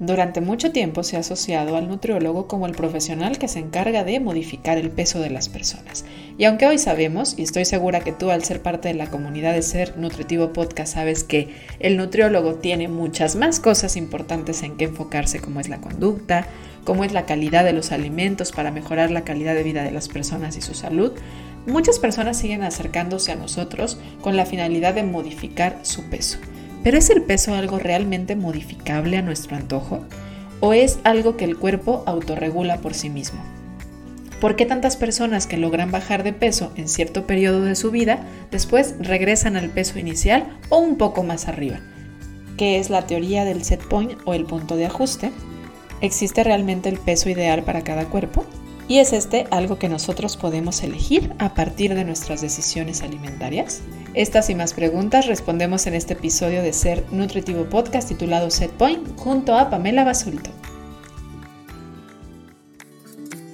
Durante mucho tiempo se ha asociado al nutriólogo como el profesional que se encarga de modificar el peso de las personas. Y aunque hoy sabemos, y estoy segura que tú al ser parte de la comunidad de Ser Nutritivo Podcast sabes que el nutriólogo tiene muchas más cosas importantes en que enfocarse como es la conducta, como es la calidad de los alimentos para mejorar la calidad de vida de las personas y su salud, muchas personas siguen acercándose a nosotros con la finalidad de modificar su peso. ¿Pero es el peso algo realmente modificable a nuestro antojo? ¿O es algo que el cuerpo autorregula por sí mismo? ¿Por qué tantas personas que logran bajar de peso en cierto periodo de su vida después regresan al peso inicial o un poco más arriba? ¿Qué es la teoría del set point o el punto de ajuste? ¿Existe realmente el peso ideal para cada cuerpo? ¿Y es este algo que nosotros podemos elegir a partir de nuestras decisiones alimentarias? Estas y más preguntas respondemos en este episodio de Ser Nutritivo Podcast titulado Set Point junto a Pamela Basulto.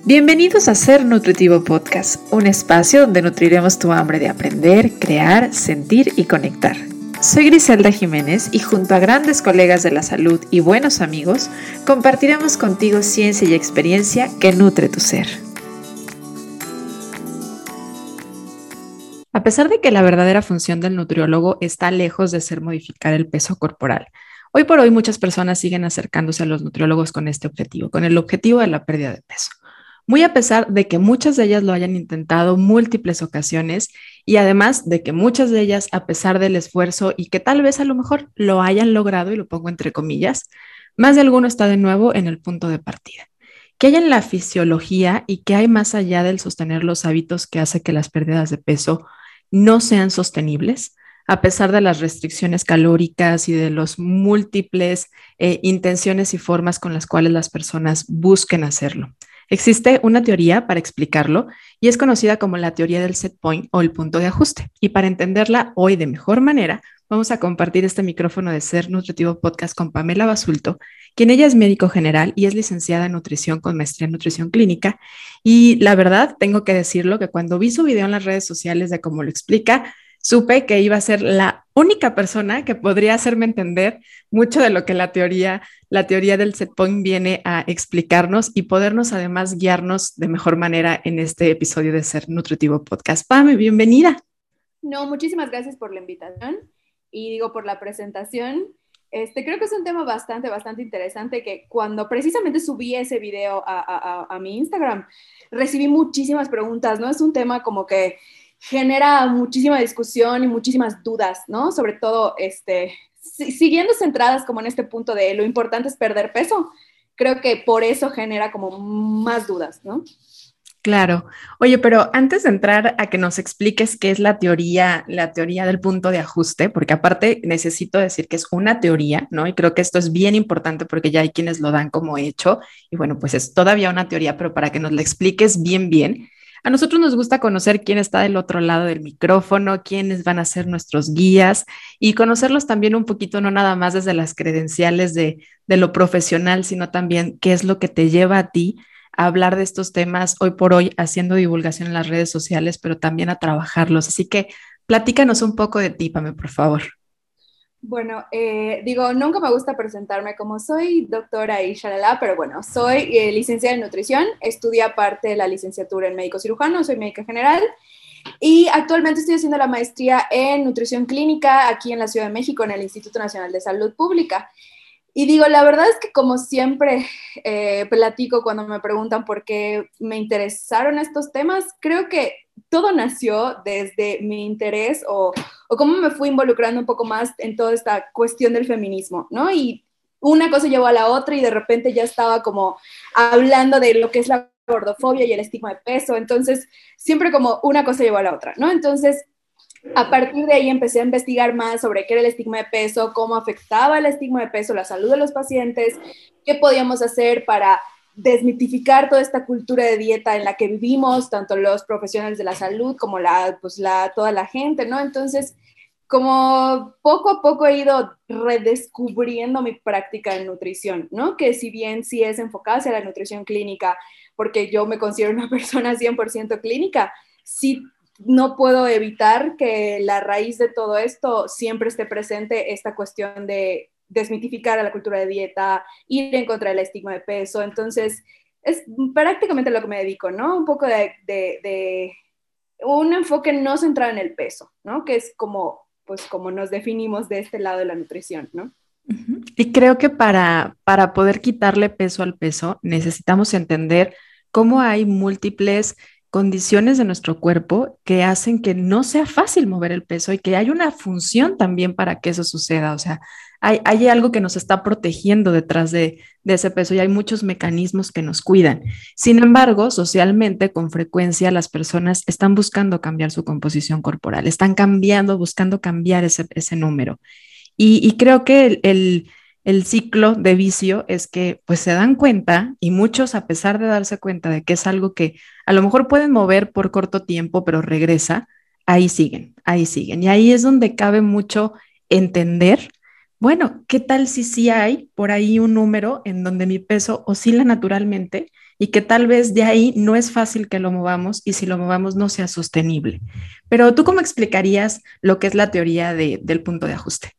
Bienvenidos a Ser Nutritivo Podcast, un espacio donde nutriremos tu hambre de aprender, crear, sentir y conectar. Soy Griselda Jiménez y junto a grandes colegas de la salud y buenos amigos, compartiremos contigo ciencia y experiencia que nutre tu ser. A pesar de que la verdadera función del nutriólogo está lejos de ser modificar el peso corporal, hoy por hoy muchas personas siguen acercándose a los nutriólogos con este objetivo, con el objetivo de la pérdida de peso muy a pesar de que muchas de ellas lo hayan intentado múltiples ocasiones y además de que muchas de ellas, a pesar del esfuerzo y que tal vez a lo mejor lo hayan logrado, y lo pongo entre comillas, más de alguno está de nuevo en el punto de partida. ¿Qué hay en la fisiología y qué hay más allá del sostener los hábitos que hace que las pérdidas de peso no sean sostenibles? a pesar de las restricciones calóricas y de los múltiples eh, intenciones y formas con las cuales las personas busquen hacerlo. Existe una teoría para explicarlo y es conocida como la teoría del set point o el punto de ajuste. Y para entenderla hoy de mejor manera, vamos a compartir este micrófono de Ser Nutritivo Podcast con Pamela Basulto, quien ella es médico general y es licenciada en nutrición con maestría en nutrición clínica. Y la verdad, tengo que decirlo que cuando vi su video en las redes sociales de cómo lo explica, supe que iba a ser la única persona que podría hacerme entender mucho de lo que la teoría, la teoría del set point viene a explicarnos y podernos además guiarnos de mejor manera en este episodio de Ser Nutritivo Podcast. Pame, bienvenida. No, muchísimas gracias por la invitación y digo por la presentación. Este, creo que es un tema bastante, bastante interesante que cuando precisamente subí ese video a, a, a mi Instagram, recibí muchísimas preguntas, ¿no? Es un tema como que genera muchísima discusión y muchísimas dudas, ¿no? Sobre todo, este, siguiendo centradas como en este punto de lo importante es perder peso, creo que por eso genera como más dudas, ¿no? Claro. Oye, pero antes de entrar a que nos expliques qué es la teoría, la teoría del punto de ajuste, porque aparte necesito decir que es una teoría, ¿no? Y creo que esto es bien importante porque ya hay quienes lo dan como hecho y bueno, pues es todavía una teoría, pero para que nos la expliques bien, bien, a nosotros nos gusta conocer quién está del otro lado del micrófono, quiénes van a ser nuestros guías y conocerlos también un poquito, no nada más desde las credenciales de, lo profesional, sino también qué es lo que te lleva a ti a hablar de estos temas hoy por hoy, haciendo divulgación en las redes sociales, pero también a trabajarlos. Así que platícanos un poco de ti, Pame, por favor. Bueno, eh, digo, nunca me gusta presentarme como soy doctora y shalala, pero bueno, soy eh, licenciada en nutrición, estudié aparte de la licenciatura en médico cirujano, soy médica general y actualmente estoy haciendo la maestría en nutrición clínica aquí en la Ciudad de México, en el Instituto Nacional de Salud Pública. Y digo, la verdad es que como siempre eh, platico cuando me preguntan por qué me interesaron estos temas, creo que todo nació desde mi interés o, o cómo me fui involucrando un poco más en toda esta cuestión del feminismo, ¿no? Y una cosa llevó a la otra y de repente ya estaba como hablando de lo que es la gordofobia y el estigma de peso, entonces siempre como una cosa llevó a la otra, ¿no? Entonces, a partir de ahí empecé a investigar más sobre qué era el estigma de peso, cómo afectaba el estigma de peso la salud de los pacientes, qué podíamos hacer para desmitificar toda esta cultura de dieta en la que vivimos, tanto los profesionales de la salud como la, pues la, toda la gente, ¿no? Entonces, como poco a poco he ido redescubriendo mi práctica de nutrición, ¿no? Que si bien sí es enfocada hacia la nutrición clínica, porque yo me considero una persona 100% clínica, sí no puedo evitar que la raíz de todo esto siempre esté presente esta cuestión de desmitificar a la cultura de dieta, ir en contra del estigma de peso. Entonces, es prácticamente lo que me dedico, ¿no? Un poco de, de, un enfoque no centrado en el peso, ¿no? Que es como, pues, como nos definimos de este lado de la nutrición, ¿no? Y creo que para, para poder quitarle peso al peso, necesitamos entender cómo hay múltiples condiciones de nuestro cuerpo que hacen que no sea fácil mover el peso y que hay una función también para que eso suceda. O sea, hay, hay algo que nos está protegiendo detrás de, de, ese peso y hay muchos mecanismos que nos cuidan. Sin embargo, socialmente, con frecuencia, las personas están buscando cambiar su composición corporal, están cambiando, buscando cambiar ese, ese número. Y, y creo que el el ciclo de vicio es que pues se dan cuenta y muchos a pesar de darse cuenta de que es algo que a lo mejor pueden mover por corto tiempo, pero regresa, ahí siguen, ahí siguen. Y ahí es donde cabe mucho entender, bueno, ¿qué tal si sí hay por ahí un número en donde mi peso oscila naturalmente y que tal vez de ahí no es fácil que lo movamos y si lo movamos no sea sostenible? Pero tú cómo explicarías lo que es la teoría del punto de ajuste?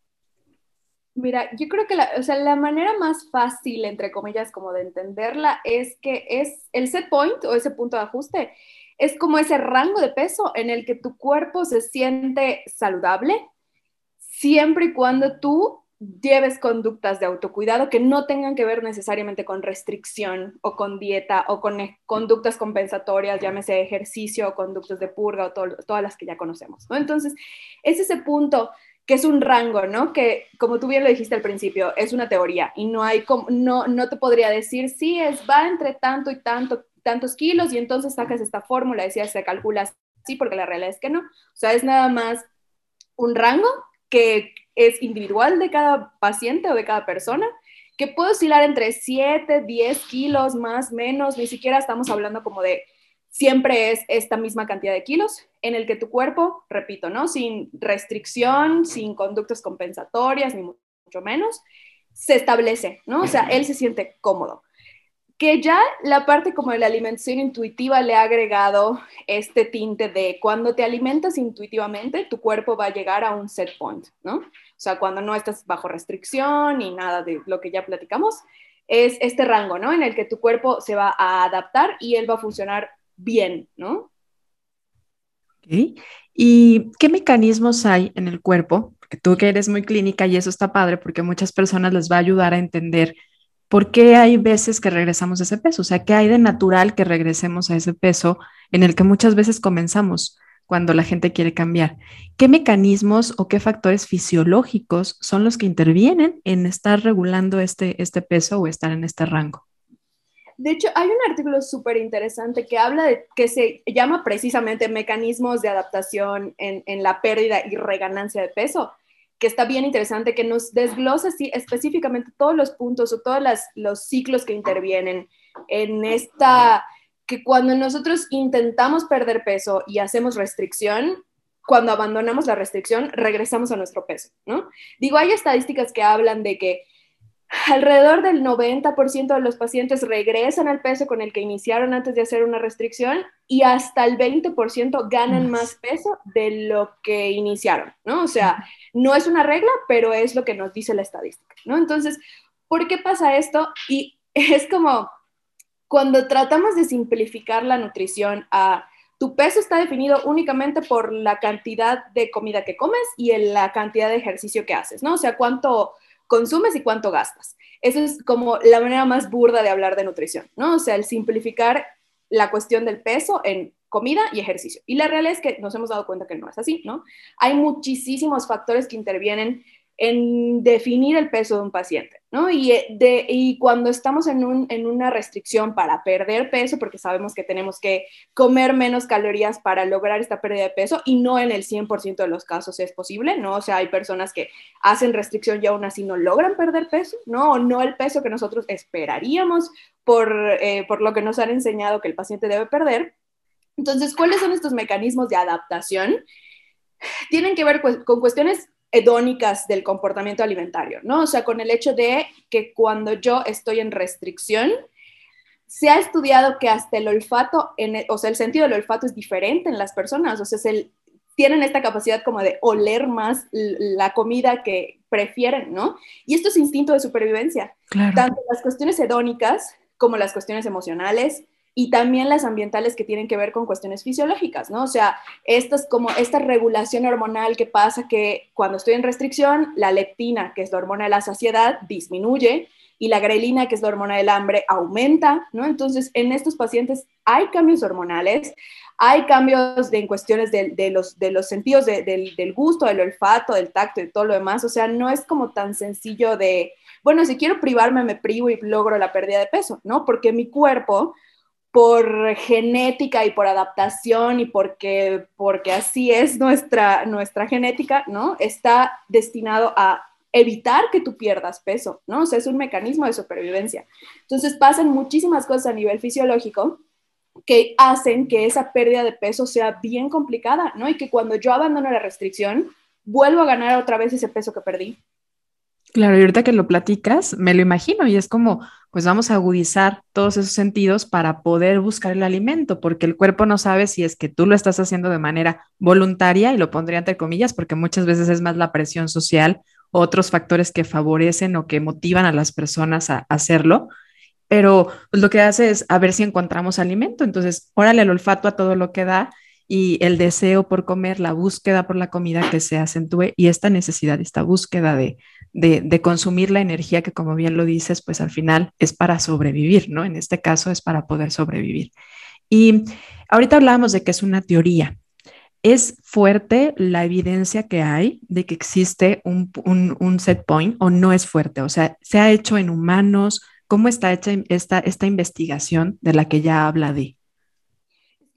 Mira, yo creo que la, o sea, la manera más fácil, entre comillas, como de entenderla es que es el set point o ese punto de ajuste, es como ese rango de peso en el que tu cuerpo se siente saludable siempre y cuando tú lleves conductas de autocuidado que no tengan que ver necesariamente con restricción o con dieta o con e, conductas compensatorias, llámese ejercicio o conductas de purga o todas las que ya conocemos. ¿no? Entonces, es ese punto que es un rango, ¿no? Que como tú bien lo dijiste al principio, es una teoría y no hay no no te podría decir si es va entre tanto y tanto tantos kilos y entonces sacas esta fórmula, decía, se calcula así porque la realidad es que no. O sea, es nada más un rango que es individual de cada paciente o de cada persona, que puede oscilar entre 7, 10 kilos más, menos, ni siquiera estamos hablando como de siempre es esta misma cantidad de kilos en el que tu cuerpo, repito, ¿no? Sin restricción, sin conductas compensatorias, ni mucho menos, se establece, ¿no? O sea, él se siente cómodo. Que ya la parte como de la alimentación intuitiva le ha agregado este tinte de cuando te alimentas intuitivamente, tu cuerpo va a llegar a un set point, ¿no? O sea, cuando no estás bajo restricción ni nada de lo que ya platicamos, es este rango, ¿no? En el que tu cuerpo se va a adaptar y él va a funcionar bien, ¿no? ¿Y qué mecanismos hay en el cuerpo? Tú que eres muy clínica y eso está padre porque muchas personas les va a ayudar a entender por qué hay veces que regresamos a ese peso, o sea, qué hay de natural que regresemos a ese peso en el que muchas veces comenzamos cuando la gente quiere cambiar. ¿Qué mecanismos o qué factores fisiológicos son los que intervienen en estar regulando este, este peso o estar en este rango? De hecho, hay un artículo súper interesante que habla de que se llama precisamente mecanismos de adaptación en, la pérdida y reganancia de peso, que está bien interesante, que nos desglosa así, específicamente todos los puntos o todos los ciclos que intervienen en esta, que cuando nosotros intentamos perder peso y hacemos restricción, cuando abandonamos la restricción, regresamos a nuestro peso, ¿no? Digo, hay estadísticas que hablan de que alrededor del 90% de los pacientes regresan al peso con el que iniciaron antes de hacer una restricción y hasta el 20% ganan más peso de lo que iniciaron, ¿no? O sea, no es una regla, pero es lo que nos dice la estadística, ¿no? Entonces, ¿por qué pasa esto? Y es como cuando tratamos de simplificar la nutrición a tu peso está definido únicamente por la cantidad de comida que comes y la cantidad de ejercicio que haces, ¿no? O sea, cuánto consumes y cuánto gastas. Eso es como la manera más burda de hablar de nutrición, ¿no? O sea, el simplificar la cuestión del peso en comida y ejercicio. Y la realidad es que nos hemos dado cuenta que no es así, ¿no? Hay muchísimos factores que intervienen en definir el peso de un paciente, ¿no? Y, eh, de, y cuando estamos en, un, en, una restricción para perder peso, porque sabemos que tenemos que comer menos calorías para lograr esta pérdida de peso, y no en el 100% de los casos es posible, ¿no? O sea, hay personas que hacen restricción y aún así no logran perder peso, ¿no? O no el peso que nosotros esperaríamos por, eh, por lo que nos han enseñado que el paciente debe perder. Entonces, ¿cuáles son estos mecanismos de adaptación? Tienen que ver con cuestiones hedónicas del comportamiento alimentario, ¿no? O sea, con el hecho de que cuando yo estoy en restricción, se ha estudiado que hasta el olfato, en o sea, el sentido del olfato es diferente en las personas, o sea, el, tienen esta capacidad como de oler más la comida que prefieren, ¿no? Y esto es instinto de supervivencia. Tanto las cuestiones hedónicas como las cuestiones emocionales y también las ambientales que tienen que ver con cuestiones fisiológicas, ¿no? O sea, estas como esta regulación hormonal que pasa que cuando estoy en restricción, la leptina, que es la hormona de la saciedad, disminuye y la grelina, que es la hormona del hambre, aumenta, ¿no? Entonces, en estos pacientes hay cambios hormonales, hay cambios en cuestiones de, los, de los sentidos del, del gusto, del olfato, del tacto y todo lo demás, o sea, no es como tan sencillo de, bueno, si quiero privarme, me privo y logro la pérdida de peso, ¿no? Porque mi cuerpo por genética y por adaptación y porque, porque así es nuestra, nuestra genética, ¿no? Está destinado a evitar que tú pierdas peso, ¿no? Es un mecanismo de supervivencia. Entonces pasan muchísimas cosas a nivel fisiológico que hacen que esa pérdida de peso sea bien complicada, ¿no? Y que cuando yo abandono la restricción, vuelvo a ganar otra vez ese peso que perdí. Claro, y ahorita que lo platicas, me lo imagino y es como, pues vamos a agudizar todos esos sentidos para poder buscar el alimento, porque el cuerpo no sabe si es que tú lo estás haciendo de manera voluntaria, y lo pondría entre comillas, porque muchas veces es más la presión social, otros factores que favorecen o que motivan a las personas a hacerlo, pero pues, lo que hace es a ver si encontramos alimento. Entonces, órale el olfato a todo lo que da y el deseo por comer, la búsqueda por la comida que se acentúe y esta necesidad, esta búsqueda de, de, consumir la energía que, como bien lo dices, pues al final es para sobrevivir, ¿no? En este caso es para poder sobrevivir. Y ahorita hablábamos de que es una teoría. ¿Es fuerte la evidencia que hay de que existe un, un, set point o no es fuerte? O sea, ¿se ha hecho en humanos? ¿Cómo está hecha esta, esta investigación de la que ya habla de?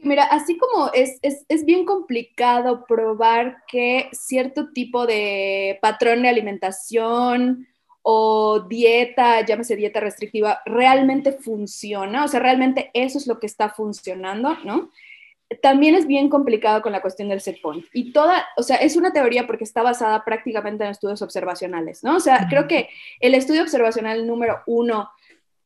Mira, así como es, es, bien complicado probar que cierto tipo de patrón de alimentación o dieta, llámese dieta restrictiva, realmente funciona, o sea, realmente eso es lo que está funcionando, ¿no? También es bien complicado con la cuestión del set point. Y toda, o sea, es una teoría porque está basada prácticamente en estudios observacionales, ¿no? O sea, creo que el estudio observacional número uno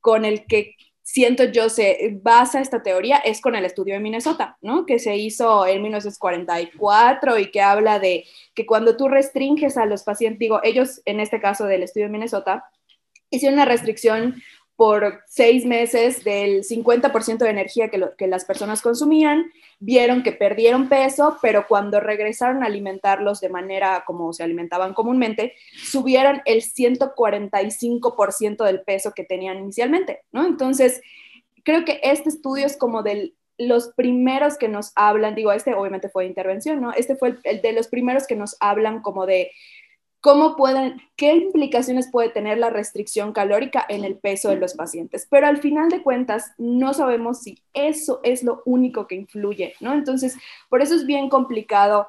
con el que siento yo se basa esta teoría es con el estudio de Minnesota, ¿no? Que se hizo en 1944 y que habla de que cuando tú restringes a los pacientes, digo, ellos en este caso del estudio de Minnesota, hicieron una restricción por seis meses del 50% de energía que, que, las personas consumían, vieron que perdieron peso, pero cuando regresaron a alimentarlos de manera como se alimentaban comúnmente, subieron el 145% del peso que tenían inicialmente, ¿no? Entonces, creo que este estudio es como de los primeros que nos hablan, digo, este obviamente fue de intervención, ¿no? Este fue el de los primeros que nos hablan como de cómo pueden, qué implicaciones puede tener la restricción calórica en el peso de los pacientes. Pero al final de cuentas, no sabemos si eso es lo único que influye, ¿no? Entonces, por eso es bien complicado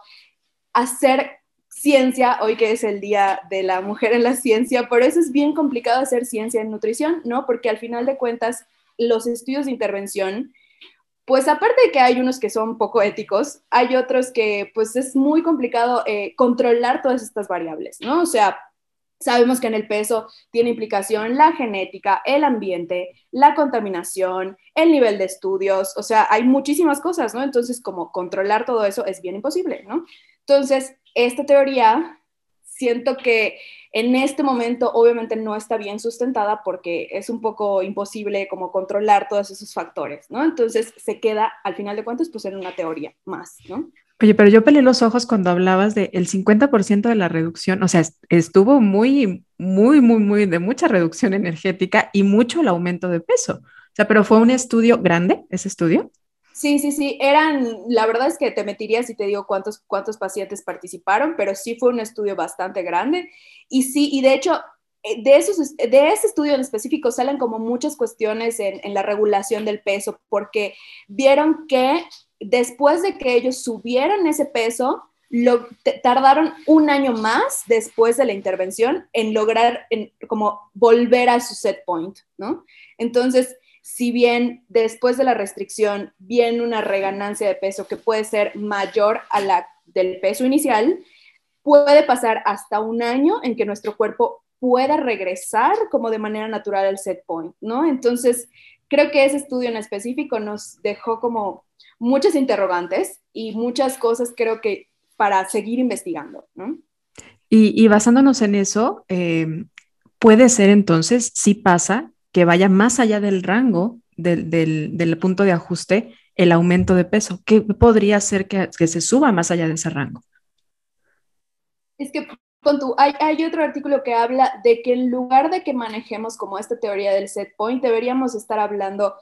hacer ciencia, hoy que es el Día de la Mujer en la Ciencia, por eso es bien complicado hacer ciencia en nutrición, ¿no? Porque al final de cuentas, los estudios de intervención pues aparte de que hay unos que son poco éticos, hay otros que pues es muy complicado eh, controlar todas estas variables, ¿no? O sea, sabemos que en el peso tiene implicación la genética, el ambiente, la contaminación, el nivel de estudios, o sea, hay muchísimas cosas, ¿no? Entonces, como controlar todo eso es bien imposible, ¿no? Entonces, esta teoría siento que en este momento obviamente no está bien sustentada porque es un poco imposible como controlar todos esos factores, ¿no? Entonces se queda al final de cuentas pues en una teoría más, ¿no? Oye, pero yo peleé los ojos cuando hablabas de el 50% de la reducción, o sea, estuvo muy, muy, muy, muy de mucha reducción energética y mucho el aumento de peso. O sea, pero fue un estudio grande, ese estudio. Sí, sí, sí, eran, la verdad es que te metiría si te digo cuántos, cuántos pacientes participaron, pero sí fue un estudio bastante grande. Y sí, y de hecho, eh, de, esos, de ese estudio en específico salen como muchas cuestiones en, en la regulación del peso, porque vieron que después de que ellos subieron ese peso, lo, tardaron un año más después de la intervención en lograr en, como volver a su set point, ¿no? Entonces, si bien después de la restricción viene una reganancia de peso que puede ser mayor a la del peso inicial, puede pasar hasta un año en que nuestro cuerpo pueda regresar como de manera natural al set point, ¿no? Entonces, creo que ese estudio en específico nos dejó como muchas interrogantes y muchas cosas creo que para seguir investigando, ¿no? Y, basándonos en eso, eh, puede ser entonces, si pasa, que vaya más allá del rango del, del, punto de ajuste el aumento de peso. ¿Qué podría ser que, que, se suba más allá de ese rango? Es que con tu, hay, hay, otro artículo que habla de que en lugar de que manejemos como esta teoría del set point, deberíamos estar hablando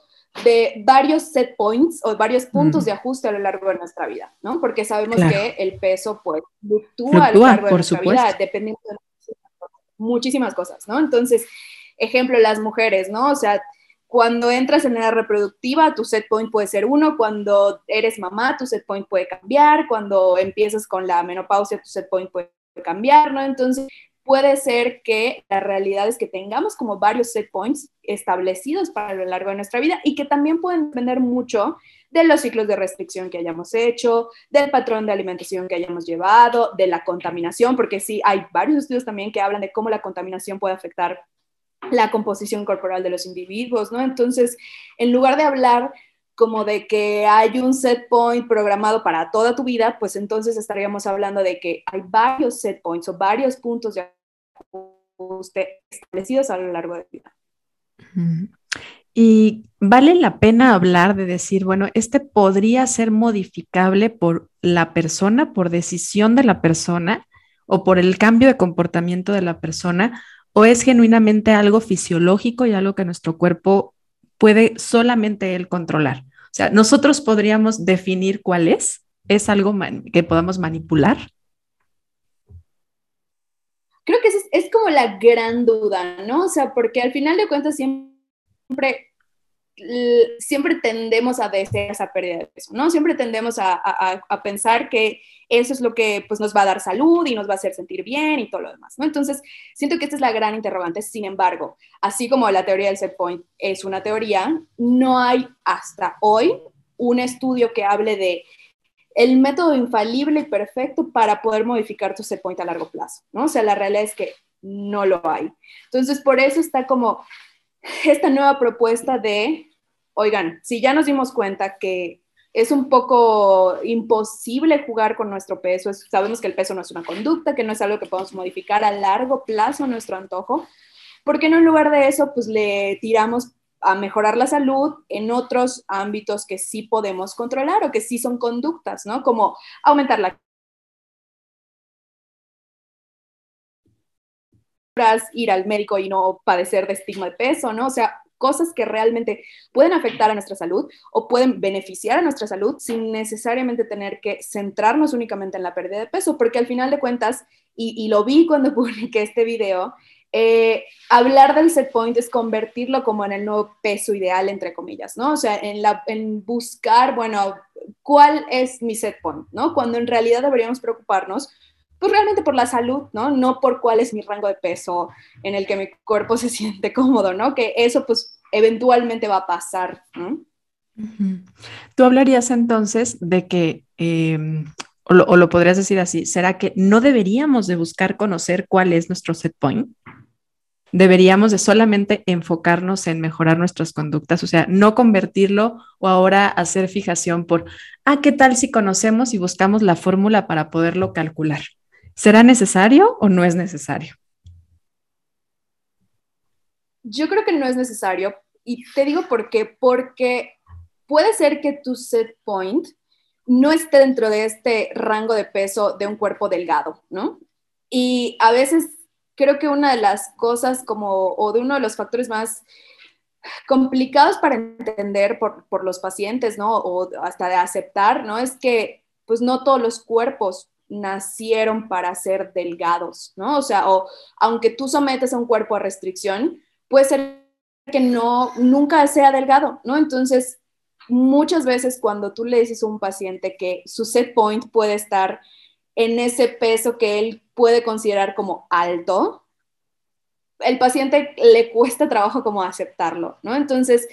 de varios set points o varios puntos de ajuste a lo largo de nuestra vida, ¿no? Porque sabemos que el peso pues fluctúa, a lo largo de nuestra vida, dependiendo de muchísimas cosas, ¿no? Entonces, ejemplo, las mujeres, ¿no? O sea, cuando entras en la reproductiva, tu set point puede ser uno, cuando eres mamá, tu set point puede cambiar, cuando empiezas con la menopausia, tu set point puede cambiar, ¿no? Entonces, puede ser que la realidad es que tengamos como varios set points establecidos para lo largo de nuestra vida y que también pueden depender mucho de los ciclos de restricción que hayamos hecho, del patrón de alimentación que hayamos llevado, de la contaminación, porque sí, hay varios estudios también que hablan de cómo la contaminación puede afectar la composición corporal de los individuos, ¿no? Entonces, en lugar de hablar como de que hay un set point programado para toda tu vida, pues entonces estaríamos hablando de que hay varios set points o varios puntos de establecidos a lo largo de la vida. Y vale la pena hablar de decir, bueno, este podría ser modificable por la persona, por decisión de la persona o por el cambio de comportamiento de la persona, o es genuinamente algo fisiológico y algo que nuestro cuerpo puede solamente él controlar. O sea, nosotros podríamos definir cuál es, es algo que podamos manipular. Creo que es, es como la gran duda, ¿no? O sea, porque al final de cuentas siempre siempre tendemos a desear esa pérdida de peso, ¿no? Siempre tendemos a, pensar que eso es lo que pues, nos va a dar salud y nos va a hacer sentir bien y todo lo demás, ¿no? Entonces, siento que esta es la gran interrogante. Sin embargo, así como la teoría del set point es una teoría, no hay hasta hoy un estudio que hable de el método infalible y perfecto para poder modificar tu set point a largo plazo, ¿no? O sea, la realidad es que no lo hay. Entonces, por eso está como esta nueva propuesta de, oigan, si ya nos dimos cuenta que es un poco imposible jugar con nuestro peso, sabemos que el peso no es una conducta, que no es algo que podemos modificar a largo plazo nuestro antojo, ¿por qué no en lugar de eso pues le tiramos a mejorar la salud en otros ámbitos que sí podemos controlar o que sí son conductas, ¿no? Como aumentar la ir al médico y no padecer de estigma de peso, ¿no? O sea, cosas que realmente pueden afectar a nuestra salud o pueden beneficiar a nuestra salud sin necesariamente tener que centrarnos únicamente en la pérdida de peso, porque al final de cuentas, y, lo vi cuando publiqué este video, eh, hablar del set point es convertirlo como en el nuevo peso ideal, entre comillas, ¿no? O sea, en, la, en buscar, bueno, ¿cuál es mi set point, ¿no? Cuando en realidad deberíamos preocuparnos pues realmente por la salud, ¿no? No por cuál es mi rango de peso en el que mi cuerpo se siente cómodo, ¿no? Que eso pues eventualmente va a pasar, ¿no? Tú hablarías entonces de que, em, o, lo, o, lo, podrías decir así, ¿será que no deberíamos de buscar conocer cuál es nuestro set point? Deberíamos de solamente enfocarnos en mejorar nuestras conductas, o sea, no convertirlo o ahora hacer fijación por, ah, ¿qué tal si conocemos y buscamos la fórmula para poderlo calcular? ¿Será necesario o no es necesario? Yo creo que no es necesario y te digo por qué, porque puede ser que tu set point no esté dentro de este rango de peso de un cuerpo delgado, ¿no? Y a veces creo que una de las cosas como, o de uno de los factores más complicados para entender por, por los pacientes, ¿no? O hasta de aceptar, ¿no? Es que pues no todos los cuerpos nacieron para ser delgados, ¿no? O sea, o aunque tú sometes a un cuerpo a restricción, puede ser que no, nunca sea delgado, ¿no? Entonces, muchas veces cuando tú le dices a un paciente que su set point puede estar en ese peso que él puede considerar como alto, el paciente le cuesta trabajo como aceptarlo, ¿no? Entonces,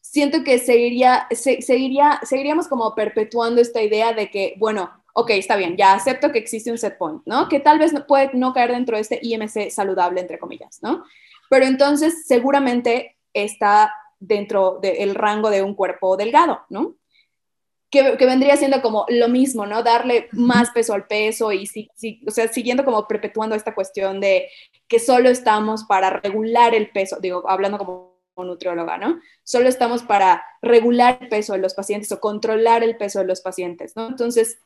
siento que seguiría, seguiría, seguiríamos como perpetuando esta idea de que, bueno, ok, está bien, ya acepto que existe un set point, ¿no? Que tal vez puede no caer dentro de este IMC saludable, entre comillas, ¿no? Pero entonces seguramente está dentro del rango de un cuerpo delgado, ¿no? que, vendría siendo como lo mismo, ¿no? Darle más peso al peso y, si, o sea, siguiendo como perpetuando esta cuestión de que solo estamos para regular el peso, digo, hablando como nutrióloga, ¿no? Solo estamos para regular el peso de los pacientes o controlar el peso de los pacientes, ¿no? Entonces,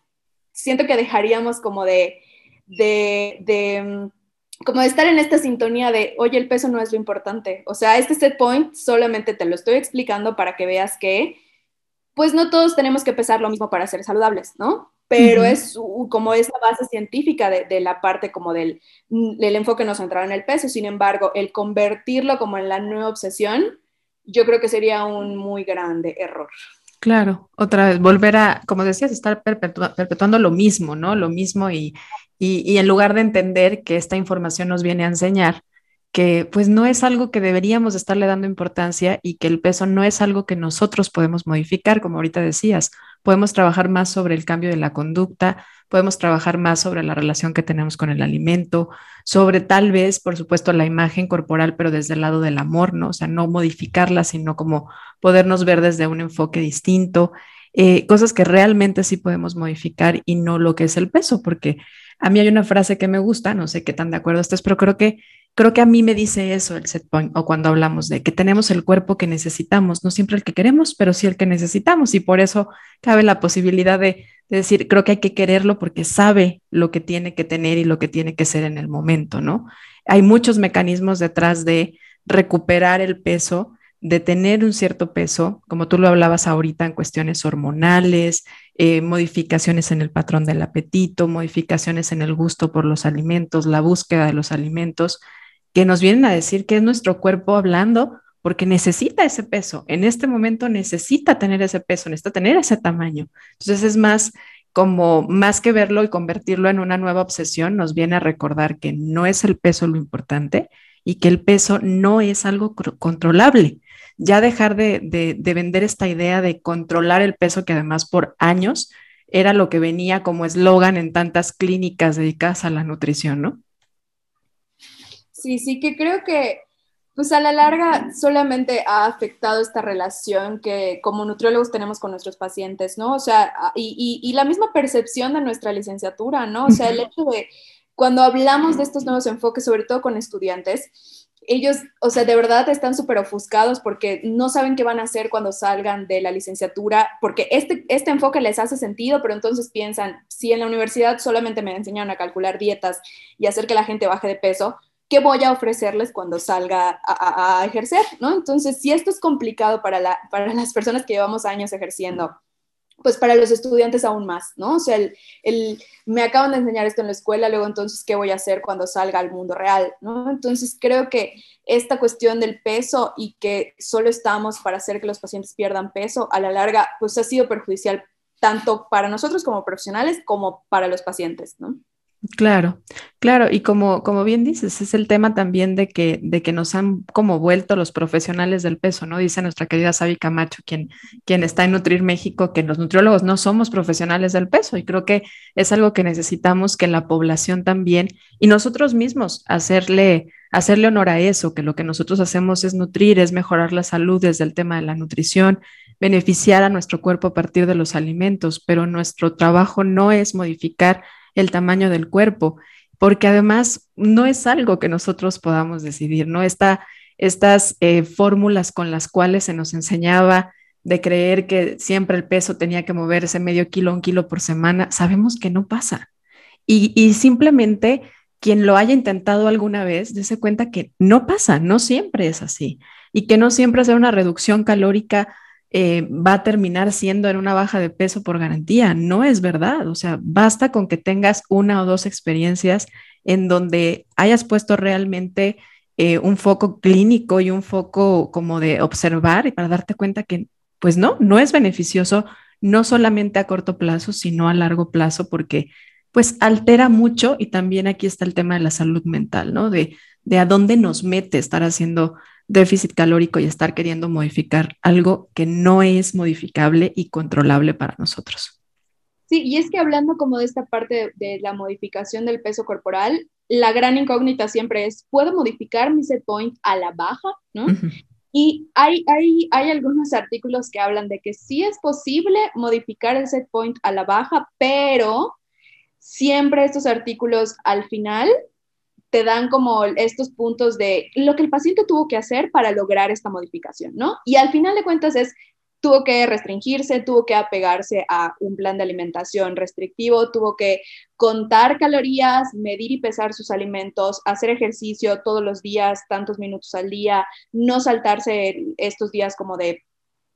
siento que dejaríamos como de, de, de mm, como de estar en esta sintonía de, oye, el peso no es lo importante. O sea, este set point solamente te lo estoy explicando para que veas que pues no todos tenemos que pesar lo mismo para ser saludables, ¿no? Pero es como esa base científica de, la parte como del, del enfoque no centrado en el peso. Sin embargo, el convertirlo como en la nueva obsesión, yo creo que sería un muy grande error. Claro, otra vez, volver a, como decías, estar perpetuando lo mismo, ¿no? Lo mismo y, y en lugar de entender que esta información nos viene a enseñar que pues no es algo que deberíamos estarle dando importancia y que el peso no es algo que nosotros podemos modificar, como ahorita decías. Podemos trabajar más sobre el cambio de la conducta, podemos trabajar más sobre la relación que tenemos con el alimento, sobre tal vez, por supuesto, la imagen corporal, pero desde el lado del amor, ¿no? O sea, no modificarla, sino como podernos ver desde un enfoque distinto, eh, cosas que realmente sí podemos modificar y no lo que es el peso, porque a mí hay una frase que me gusta, no sé qué tan de acuerdo estés, pero creo que creo que a mí me dice eso el set point o cuando hablamos de que tenemos el cuerpo que necesitamos, no siempre el que queremos, pero sí el que necesitamos y por eso cabe la posibilidad de, decir, creo que hay que quererlo porque sabe lo que tiene que tener y lo que tiene que ser en el momento, ¿no? Hay muchos mecanismos detrás de recuperar el peso, de tener un cierto peso, como tú lo hablabas ahorita en cuestiones hormonales, eh, modificaciones en el patrón del apetito, modificaciones en el gusto por los alimentos, la búsqueda de los alimentos que nos vienen a decir que es nuestro cuerpo hablando porque necesita ese peso. En este momento necesita tener ese peso, necesita tener ese tamaño. Entonces es más como más que verlo y convertirlo en una nueva obsesión, nos viene a recordar que no es el peso lo importante y que el peso no es algo controlable. Ya dejar de, de vender esta idea de controlar el peso que además por años era lo que venía como eslogan en tantas clínicas dedicadas a la nutrición, ¿no? Sí, sí, que creo que pues a la larga solamente ha afectado esta relación que como nutriólogos tenemos con nuestros pacientes, ¿no? O sea, y, y, la misma percepción de nuestra licenciatura, ¿no? O sea, el hecho de cuando hablamos de estos nuevos enfoques, sobre todo con estudiantes, ellos, o sea, de verdad están súper ofuscados porque no saben qué van a hacer cuando salgan de la licenciatura, porque este, este enfoque les hace sentido, pero entonces piensan, si en la universidad solamente me enseñaron a calcular dietas y hacer que la gente baje de peso, ¿qué voy a ofrecerles cuando salga a, ejercer? ¿no? Entonces, si esto es complicado para, para las personas que llevamos años ejerciendo, pues para los estudiantes aún más, ¿no? O sea, el, me acaban de enseñar esto en la escuela, luego entonces, ¿qué voy a hacer cuando salga al mundo real, ¿no? Entonces, creo que esta cuestión del peso y que solo estamos para hacer que los pacientes pierdan peso, a la larga, pues ha sido perjudicial tanto para nosotros como profesionales como para los pacientes, ¿no? Claro, claro, y como, como bien dices, es el tema también de que, de que nos han como vuelto los profesionales del peso, ¿no? Dice nuestra querida Sabi Camacho, quien, quien está en Nutrir México, que los nutriólogos no somos profesionales del peso, y creo que es algo que necesitamos que la población también, y nosotros mismos, hacerle, hacerle honor a eso, que lo que nosotros hacemos es nutrir, es mejorar la salud desde el tema de la nutrición, beneficiar a nuestro cuerpo a partir de los alimentos, pero nuestro trabajo no es modificar el tamaño del cuerpo, porque además no es algo que nosotros podamos decidir, ¿no? Esta, estas eh, fórmulas con las cuales se nos enseñaba de creer que siempre el peso tenía que moverse medio kilo, un kilo por semana, sabemos que no pasa. Y, y simplemente quien lo haya intentado alguna vez, dése cuenta que no pasa, no siempre es así. Y que no siempre hacer una reducción calórica eh, va a terminar siendo en una baja de peso por garantía. No es verdad. O sea, basta con que tengas una o dos experiencias en donde hayas puesto realmente eh, un foco clínico y un foco como de observar y para darte cuenta que, pues no, no es beneficioso, no solamente a corto plazo, sino a largo plazo, porque pues altera mucho y también aquí está el tema de la salud mental, ¿no? De, de a dónde nos mete estar haciendo déficit calórico y estar queriendo modificar algo que no es modificable y controlable para nosotros. Sí, y es que hablando como de esta parte de, la modificación del peso corporal, la gran incógnita siempre es, ¿puedo modificar mi set point a la baja? ¿no? Y hay, hay, hay algunos artículos que hablan de que sí es posible modificar el set point a la baja, pero siempre estos artículos al final te dan como estos puntos de lo que el paciente tuvo que hacer para lograr esta modificación, ¿no? Y al final de cuentas es tuvo que restringirse, tuvo que apegarse a un plan de alimentación restrictivo, tuvo que contar calorías, medir y pesar sus alimentos, hacer ejercicio todos los días, tantos minutos al día, no saltarse estos días como de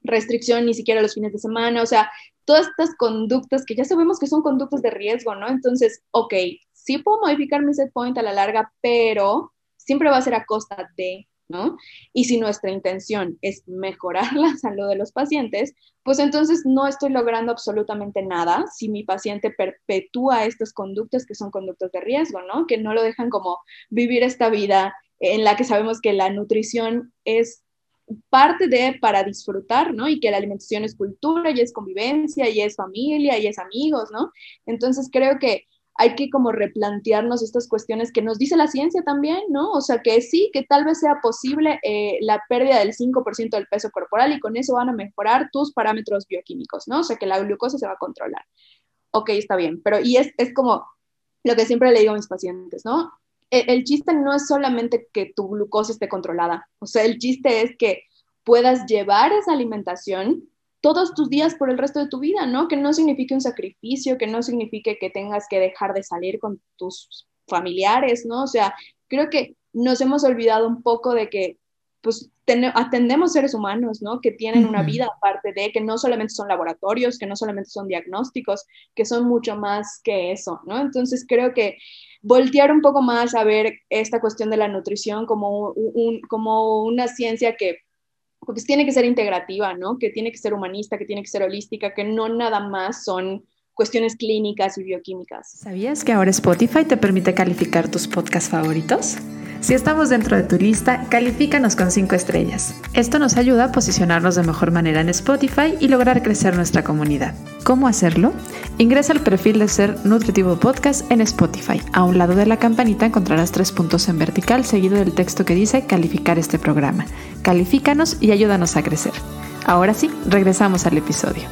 restricción ni siquiera los fines de semana, o sea, todas estas conductas que ya sabemos que son conductas de riesgo, ¿no? Entonces, ok, sí puedo modificar mi set point a la larga, pero siempre va a ser a costa de y si nuestra intención es mejorar la salud de los pacientes, pues entonces no estoy logrando absolutamente nada si mi paciente perpetúa estas conductas que son conductas de riesgo, ¿no? Que no lo dejan como vivir esta vida en la que sabemos que la nutrición es parte de para disfrutar, ¿no? Y que la alimentación es cultura y es convivencia y es familia y es amigos, ¿no? Entonces creo que hay que como replantearnos estas cuestiones que nos dice la ciencia también, ¿no? O sea, que sí, que tal vez sea posible eh, la pérdida del 5% del peso corporal y con eso van a mejorar tus parámetros bioquímicos, ¿no? O sea, que la glucosa se va a controlar. Ok, está bien, pero y es, es como lo que siempre le digo a mis pacientes, ¿no? El, el chiste no es solamente que tu glucosa esté controlada, o sea, el chiste es que puedas llevar esa alimentación todos tus días por el resto de tu vida, ¿no? Que no signifique un sacrificio, que no signifique que tengas que dejar de salir con tus familiares, ¿no? O sea, creo que nos hemos olvidado un poco de que, pues, atendemos seres humanos, ¿no? Que tienen una vida aparte de, que no solamente son laboratorios, que no solamente son diagnósticos, que son mucho más que eso, ¿no? Entonces, creo que voltear un poco más a ver esta cuestión de la nutrición como, un, como una ciencia que pues tiene que ser integrativa, ¿no? Que tiene que ser humanista, que tiene que ser holística, que no nada más son cuestiones clínicas y bioquímicas. ¿Sabías que ahora Spotify te permite calificar tus podcasts favoritos? Si estamos dentro de tu lista, califícanos con 5 estrellas. Esto nos ayuda a posicionarnos de mejor manera en Spotify y lograr crecer nuestra comunidad. ¿Cómo hacerlo? Ingresa al perfil de Ser Nutritivo Podcast en Spotify. A un lado de la campanita encontrarás tres puntos en vertical seguido del texto que dice calificar este programa. Califícanos y ayúdanos a crecer. Ahora sí, regresamos al episodio.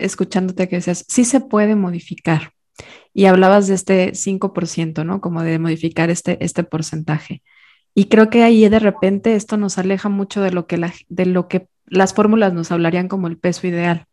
Escuchándote que decías, sí se puede modificar y hablabas de este 5%, ¿no? Como de modificar este, este porcentaje. Y creo que ahí de repente esto nos aleja mucho de lo que, de lo que las fórmulas nos hablarían como el peso ideal.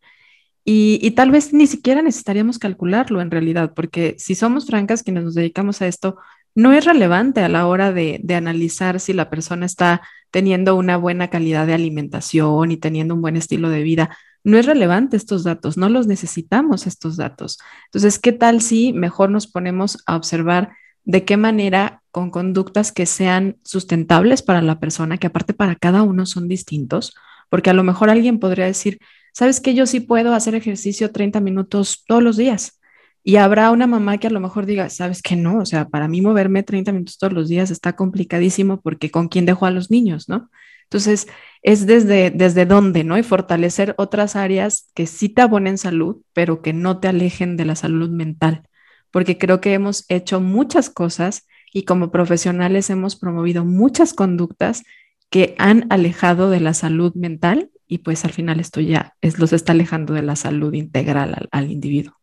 Y, y, tal vez ni siquiera necesitaríamos calcularlo en realidad, porque si somos francas quienes nos dedicamos a esto, no es relevante a la hora de, de, analizar si la persona está teniendo una buena calidad de alimentación y teniendo un buen estilo de vida no es relevante estos datos, no los necesitamos estos datos. Entonces, ¿qué tal si mejor nos ponemos a observar de qué manera con conductas que sean sustentables para la persona, que aparte para cada uno son distintos, porque a lo mejor alguien podría decir, ¿sabes que yo sí puedo hacer ejercicio 30 minutos todos los días? Y habrá una mamá que a lo mejor diga, ¿sabes que no? O sea, para mí moverme 30 minutos todos los días está complicadísimo porque con quién dejo a los niños, ¿no? Entonces, es desde, desde dónde, ¿no? Y fortalecer otras áreas que sí te abonen salud, pero que no te alejen de la salud mental, porque creo que hemos hecho muchas cosas y como profesionales hemos promovido muchas conductas que han alejado de la salud mental y pues al final esto ya es, los está alejando de la salud integral al, al individuo.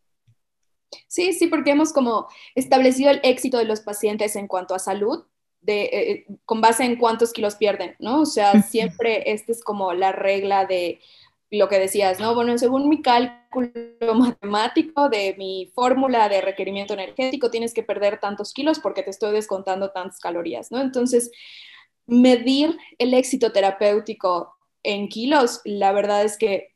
Sí, sí, porque hemos como establecido el éxito de los pacientes en cuanto a salud, de, eh, eh, con base en cuántos kilos pierden, ¿no? O sea, siempre esta es como la regla de lo que decías, ¿no? Bueno, según mi cálculo matemático de mi fórmula de requerimiento energético, tienes que perder tantos kilos porque te estoy descontando tantas calorías, ¿no? Entonces, medir el éxito terapéutico en kilos, la verdad es que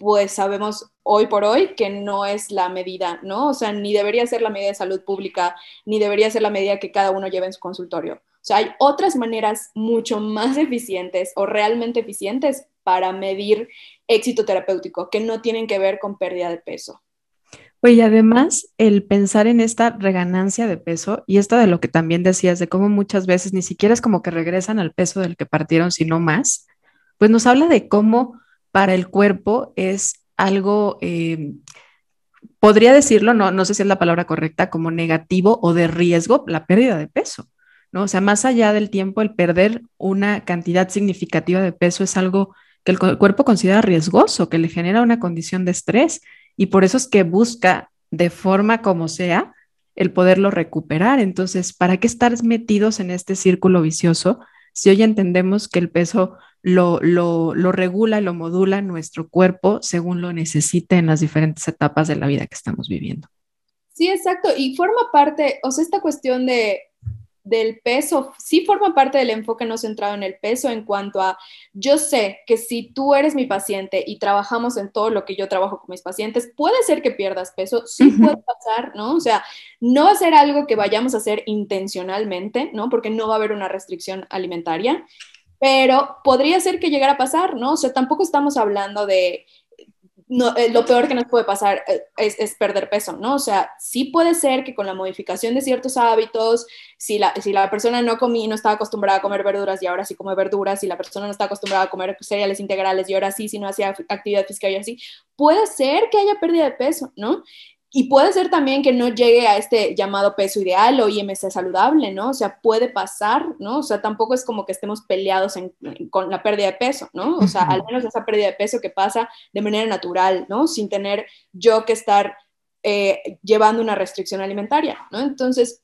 pues sabemos hoy por hoy que no es la medida, ¿no? O sea, ni debería ser la medida de salud pública, ni debería ser la medida que cada uno lleve en su consultorio. O sea, hay otras maneras mucho más eficientes o realmente eficientes para medir éxito terapéutico que no tienen que ver con pérdida de peso. Oye, además, el pensar en esta reganancia de peso y esto de lo que también decías, de cómo muchas veces ni siquiera es como que regresan al peso del que partieron, sino más, pues nos habla de cómo para el cuerpo es algo, eh, podría decirlo, no, no sé si es la palabra correcta, como negativo o de riesgo, la pérdida de peso. ¿no? O sea, más allá del tiempo, el perder una cantidad significativa de peso es algo que el cuerpo considera riesgoso, que le genera una condición de estrés y por eso es que busca de forma como sea el poderlo recuperar. Entonces, ¿para qué estar metidos en este círculo vicioso si hoy entendemos que el peso lo, lo, lo regula y lo modula nuestro cuerpo según lo necesite en las diferentes etapas de la vida que estamos viviendo? Sí, exacto. Y forma parte, o sea, esta cuestión de del peso, sí forma parte del enfoque no centrado en el peso en cuanto a, yo sé que si tú eres mi paciente y trabajamos en todo lo que yo trabajo con mis pacientes, puede ser que pierdas peso, sí puede pasar, ¿no? O sea, no va a ser algo que vayamos a hacer intencionalmente, ¿no? Porque no va a haber una restricción alimentaria, pero podría ser que llegara a pasar, ¿no? O sea, tampoco estamos hablando de eh, lo peor que nos puede pasar eh, es, perder peso, ¿no? O sea, sí puede ser que con la modificación de ciertos hábitos, si la, si la persona no comía, no estaba acostumbrada a comer verduras y ahora sí come verduras, si la persona no está acostumbrada a comer cereales integrales y ahora sí, si no hacía actividad física y así, puede ser que haya pérdida de peso, ¿no? Y puede ser también que no llegue a este llamado peso ideal o IMC saludable, ¿no? O sea, puede pasar, ¿no? O sea, tampoco es como que estemos peleados con la pérdida de peso, ¿no? O sea, al menos esa pérdida de peso que pasa de manera natural, ¿no? Sin tener yo que estar eh, llevando una restricción alimentaria, ¿no? Entonces,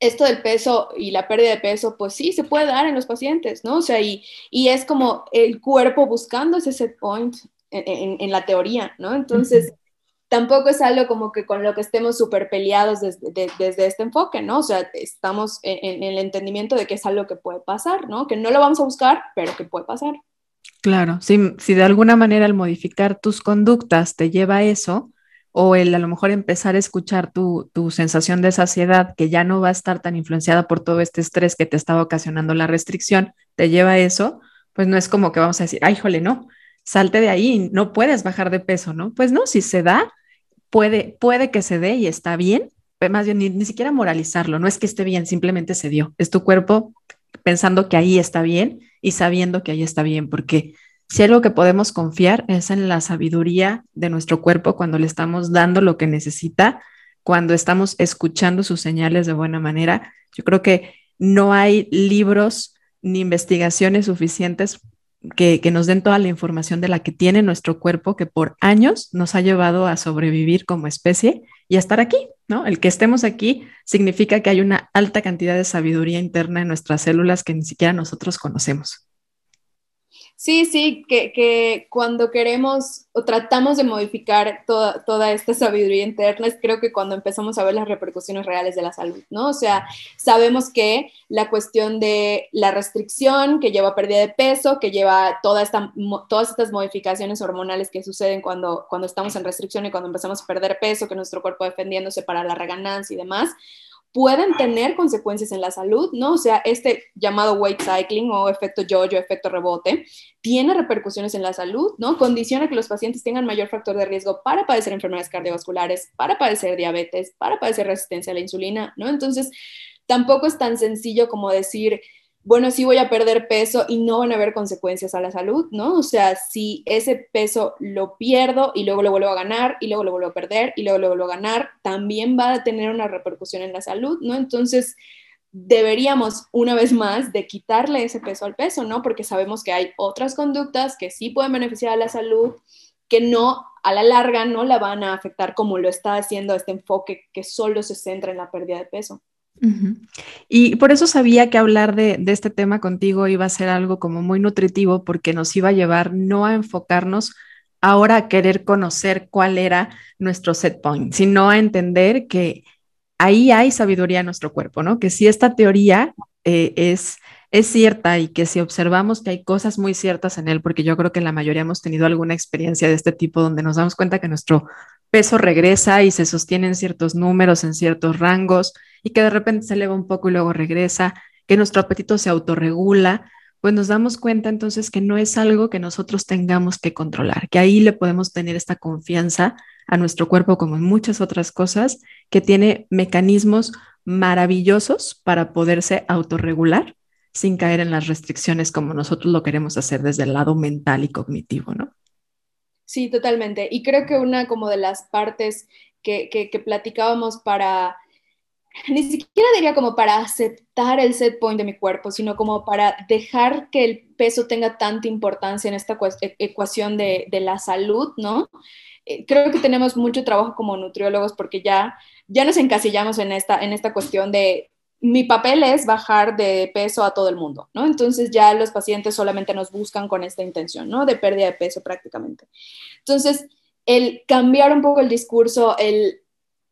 esto del peso y la pérdida de peso, pues sí, se puede dar en los pacientes, ¿no? O sea, y, y es como el cuerpo buscando ese set point en, en, la teoría, ¿no? Entonces tampoco es algo como que con lo que estemos súper peleados desde, este enfoque, ¿no? O sea, estamos en, el entendimiento de que es algo que puede pasar, ¿no? Que no lo vamos a buscar, pero que puede pasar. Claro, si, si de alguna manera el modificar tus conductas te lleva a eso, o el a lo mejor empezar a escuchar tu, tu sensación de saciedad, que ya no va a estar tan influenciada por todo este estrés que te estaba ocasionando la restricción, te lleva a eso, pues no es como que vamos a decir, ay, jole, no, salte de ahí, no puedes bajar de peso, ¿no? Pues no, si se da, puede, puede que se dé y está bien, más bien ni, siquiera moralizarlo, no es que esté bien, simplemente se dio. Es tu cuerpo pensando que ahí está bien y sabiendo que ahí está bien, porque si algo que podemos confiar es en la sabiduría de nuestro cuerpo cuando le estamos dando lo que necesita, cuando estamos escuchando sus señales de buena manera. Yo creo que no hay libros ni investigaciones suficientes que, nos den toda la información de la que tiene nuestro cuerpo, que por años nos ha llevado a sobrevivir como especie y a estar aquí, ¿no? El que estemos aquí significa que hay una alta cantidad de sabiduría interna en nuestras células que ni siquiera nosotros conocemos. Sí, sí, que, cuando queremos o tratamos de modificar toda, toda esta sabiduría interna, es creo que cuando empezamos a ver las repercusiones reales de la salud, ¿no? O sea, sabemos que la cuestión de la restricción, que lleva pérdida de peso, que lleva toda esta, todas estas modificaciones hormonales que suceden cuando, cuando estamos en restricción y cuando empezamos a perder peso, que nuestro cuerpo defendiéndose para la reganancia y demás, pueden tener consecuencias en la salud, ¿no? O sea, este llamado weight cycling o efecto yo-yo, efecto rebote, tiene repercusiones en la salud, ¿no? Condiciona que los pacientes tengan mayor factor de riesgo para padecer enfermedades cardiovasculares, para padecer diabetes, para padecer resistencia a la insulina, ¿no? Entonces, tampoco es tan sencillo como decir, bueno, sí voy a perder peso y no van a haber consecuencias a la salud, ¿no? O sea, si ese peso lo pierdo y luego lo vuelvo a ganar y luego lo vuelvo a perder y luego lo vuelvo a ganar, también va a tener una repercusión en la salud, ¿no? Entonces, deberíamos una vez más de quitarle ese peso al peso, ¿no? Porque sabemos que hay otras conductas que sí pueden beneficiar a la salud, que no a la larga no la van a afectar como lo está haciendo este enfoque que solo se centra en la pérdida de peso. Y por eso sabía que hablar de, este tema contigo iba a ser algo como muy nutritivo porque nos iba a llevar no a enfocarnos ahora a querer conocer cuál era nuestro set point, sino a entender que ahí hay sabiduría en nuestro cuerpo, ¿no? Que si esta teoría eh, es, es cierta y que si observamos que hay cosas muy ciertas en él, porque yo creo que la mayoría hemos tenido alguna experiencia de este tipo donde nos damos cuenta que nuestro peso regresa y se sostiene en ciertos números, en ciertos rangos, y que de repente se eleva un poco y luego regresa, que nuestro apetito se autorregula, pues nos damos cuenta entonces que no es algo que nosotros tengamos que controlar, que ahí le podemos tener esta confianza a nuestro cuerpo como en muchas otras cosas, que tiene mecanismos maravillosos para poderse autorregular sin caer en las restricciones como nosotros lo queremos hacer desde el lado mental y cognitivo, ¿no? Sí, totalmente. Y creo que una como de las partes que, que platicábamos para ni siquiera diría como para aceptar el set point de mi cuerpo, sino como para dejar que el peso tenga tanta importancia en esta e-, ecuación de, de la salud, ¿no? Eh, creo que tenemos mucho trabajo como nutriólogos porque ya, ya nos encasillamos en esta, en esta cuestión de mi papel es bajar de peso a todo el mundo, ¿no? Entonces ya los pacientes solamente nos buscan con esta intención, ¿no? De pérdida de peso prácticamente. Entonces, el cambiar un poco el discurso, el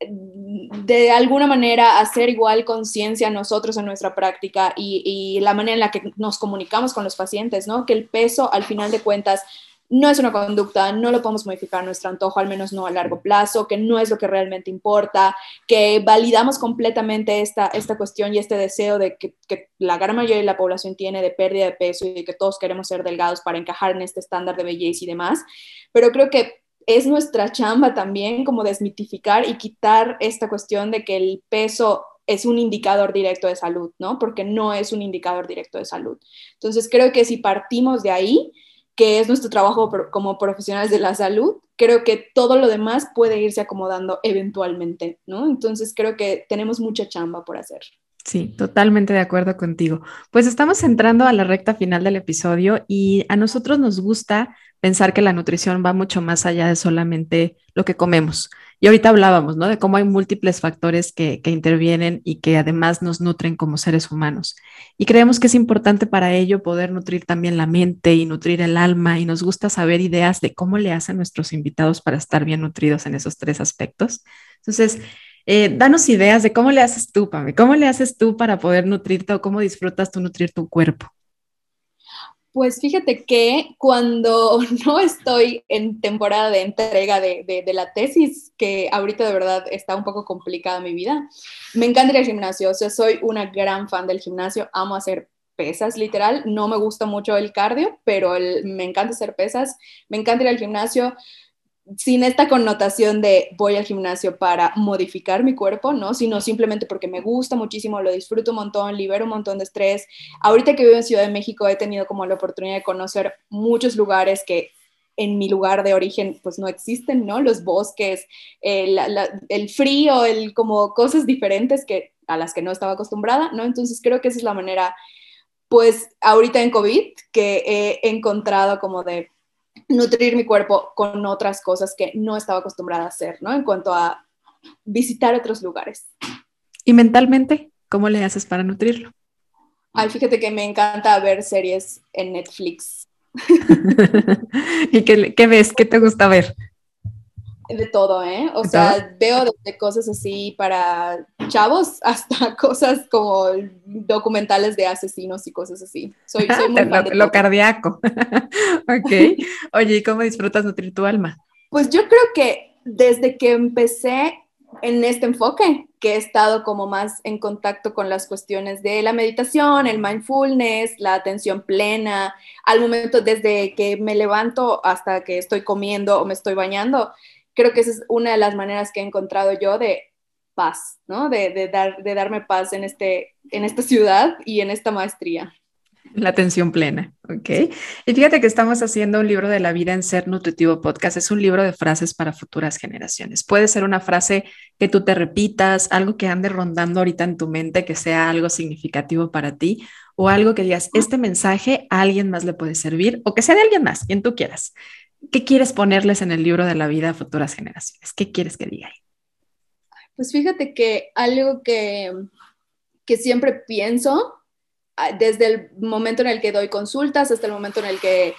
de alguna manera hacer igual conciencia nosotros en nuestra práctica y, y, la manera en la que nos comunicamos con los pacientes, ¿no? Que el peso, al final de cuentas, no es una conducta, no lo podemos modificar a nuestro antojo, al menos no a largo plazo, que no es lo que realmente importa, que validamos completamente esta, esta cuestión y este deseo de que, que, la gran mayoría de la población tiene de pérdida de peso y que todos queremos ser delgados para encajar en este estándar de belleza y demás, pero creo que es nuestra chamba también como desmitificar y quitar esta cuestión de que el peso es un indicador directo de salud, ¿no? Porque no es un indicador directo de salud. Entonces, creo que si partimos de ahí, que es nuestro trabajo como profesionales de la salud, creo que todo lo demás puede irse acomodando eventualmente, ¿no? Entonces, creo que tenemos mucha chamba por hacer. Sí, totalmente de acuerdo contigo. Pues estamos entrando a la recta final del episodio y a nosotros nos gusta pensar que la nutrición va mucho más allá de solamente lo que comemos. Y ahorita hablábamos, ¿no? De cómo hay múltiples factores que, que, intervienen y que además nos nutren como seres humanos. Y creemos que es importante para ello poder nutrir también la mente y nutrir el alma. Y nos gusta saber ideas de cómo le hacen nuestros invitados para estar bien nutridos en esos tres aspectos. Entonces, eh, danos ideas de cómo le haces tú, Pame, cómo le haces tú para poder nutrirte o cómo disfrutas tú nutrir tu cuerpo. Pues fíjate que cuando no estoy en temporada de entrega de, la tesis, que ahorita de verdad está un poco complicada mi vida, me encanta ir al gimnasio, o sea, soy una gran fan del gimnasio, amo hacer pesas, literal, no me gusta mucho el cardio, pero me encanta hacer pesas, me encanta ir al gimnasio, sin esta connotación de voy al gimnasio para modificar mi cuerpo, ¿no? Sino simplemente porque me gusta muchísimo, lo disfruto un montón, libero un montón de estrés. Ahorita que vivo en Ciudad de México he tenido como la oportunidad de conocer muchos lugares que en mi lugar de origen pues no existen, ¿no? Los bosques, el, el frío, el como cosas diferentes que a las que no estaba acostumbrada, ¿no? Entonces creo que esa es la manera, pues ahorita en COVID, que he encontrado como de nutrir mi cuerpo con otras cosas que no estaba acostumbrada a hacer, ¿no? En cuanto a visitar otros lugares. ¿Y mentalmente? ¿Cómo le haces para nutrirlo? Ay, fíjate que me encanta ver series en Netflix. ¿Y qué, qué, ves? ¿Qué te gusta ver? De todo, ¿eh? O sea, veo desde cosas así para chavos hasta cosas como documentales de asesinos y cosas así. Soy, soy muy fan lo, lo cardíaco. ok. Oye, ¿y cómo disfrutas nutrir tu alma? Pues yo creo que desde que empecé en este enfoque, que he estado como más en contacto con las cuestiones de la meditación, el mindfulness, la atención plena, al momento desde que me levanto hasta que estoy comiendo o me estoy bañando, creo que esa es una de las maneras que he encontrado yo de paz, ¿no? De, dar, de darme paz en, este, en esta ciudad y en esta maestría. La atención plena, ¿ok? Y fíjate que estamos haciendo un libro de la vida en Ser Nutritivo Podcast. Es un libro de frases para futuras generaciones. Puede ser una frase que tú te repitas, algo que ande rondando ahorita en tu mente, que sea algo significativo para ti, o algo que digas, este mensaje a alguien más le puede servir, o que sea de alguien más, quien tú quieras. ¿Qué quieres ponerles en el libro de la vida a futuras generaciones? ¿Qué quieres que diga ahí? Pues fíjate que algo que, que siempre pienso, ah, desde el momento en el que doy consultas hasta el momento en el que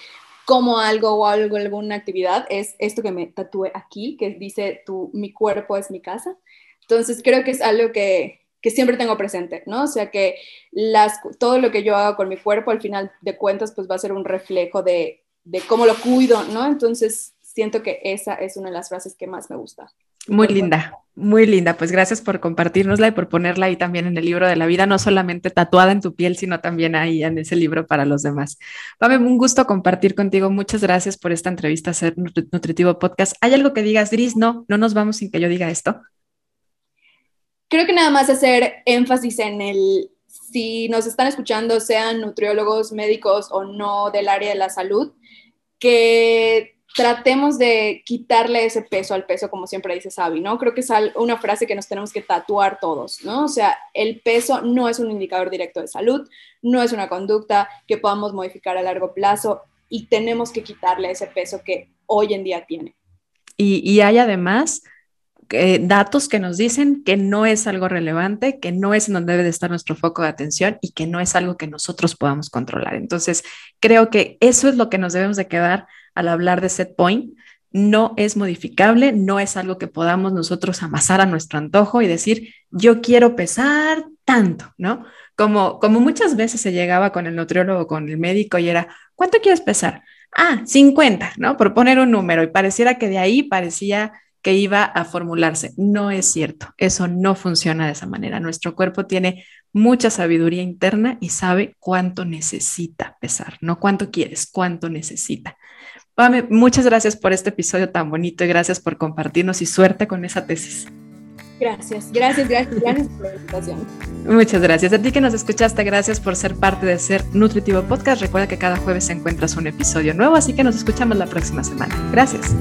como algo o algo, alguna actividad, es esto que me tatué aquí, que dice, tu, mi cuerpo es mi casa. Entonces creo que es algo que, que siempre tengo presente, ¿no? O sea que las, todo lo que yo hago con mi cuerpo, al final de cuentas, pues va a ser un reflejo de de cómo lo cuido, ¿no? Entonces, siento que esa es una de las frases que más me gusta. Muy linda, muy linda. Pues gracias por compartirnosla y por ponerla ahí también en el libro de la vida, no solamente tatuada en tu piel, sino también ahí en ese libro para los demás. Pame, un gusto compartir contigo. Muchas gracias por esta entrevista a Ser Nutritivo Podcast. ¿Hay algo que digas, Dris? No, no nos vamos sin que yo diga esto. Creo que nada más hacer énfasis en el, si nos están escuchando, sean nutriólogos, médicos o no del área de la salud, que tratemos de quitarle ese peso al peso, como siempre dice Sabi, ¿no? Creo que es una frase que nos tenemos que tatuar todos, ¿no? O sea, el peso no es un indicador directo de salud, no es una conducta que podamos modificar a largo plazo y tenemos que quitarle ese peso que hoy en día tiene. Y, y hay además eh, datos que nos dicen que no es algo relevante, que no es en donde debe de estar nuestro foco de atención y que no es algo que nosotros podamos controlar. Entonces, creo que eso es lo que nos debemos de quedar al hablar de set point. No es modificable, no es algo que podamos nosotros amasar a nuestro antojo y decir, yo quiero pesar tanto, ¿no? Como, como muchas veces se llegaba con el nutriólogo, con el médico y era, ¿cuánto quieres pesar? Ah, 50, ¿no? Por poner un número y pareciera que de ahí parecía que iba a formularse. No es cierto, eso no funciona de esa manera. Nuestro cuerpo tiene mucha sabiduría interna y sabe cuánto necesita pesar, no cuánto quieres, cuánto necesita. Pame, muchas gracias por este episodio tan bonito y gracias por compartirnos y suerte con esa tesis. Gracias, gracias, gracias, gracias por la invitación. Muchas gracias. A ti que nos escuchaste, gracias por ser parte de Ser Nutritivo Podcast. Recuerda que cada jueves encuentras un episodio nuevo, así que nos escuchamos la próxima semana. Gracias.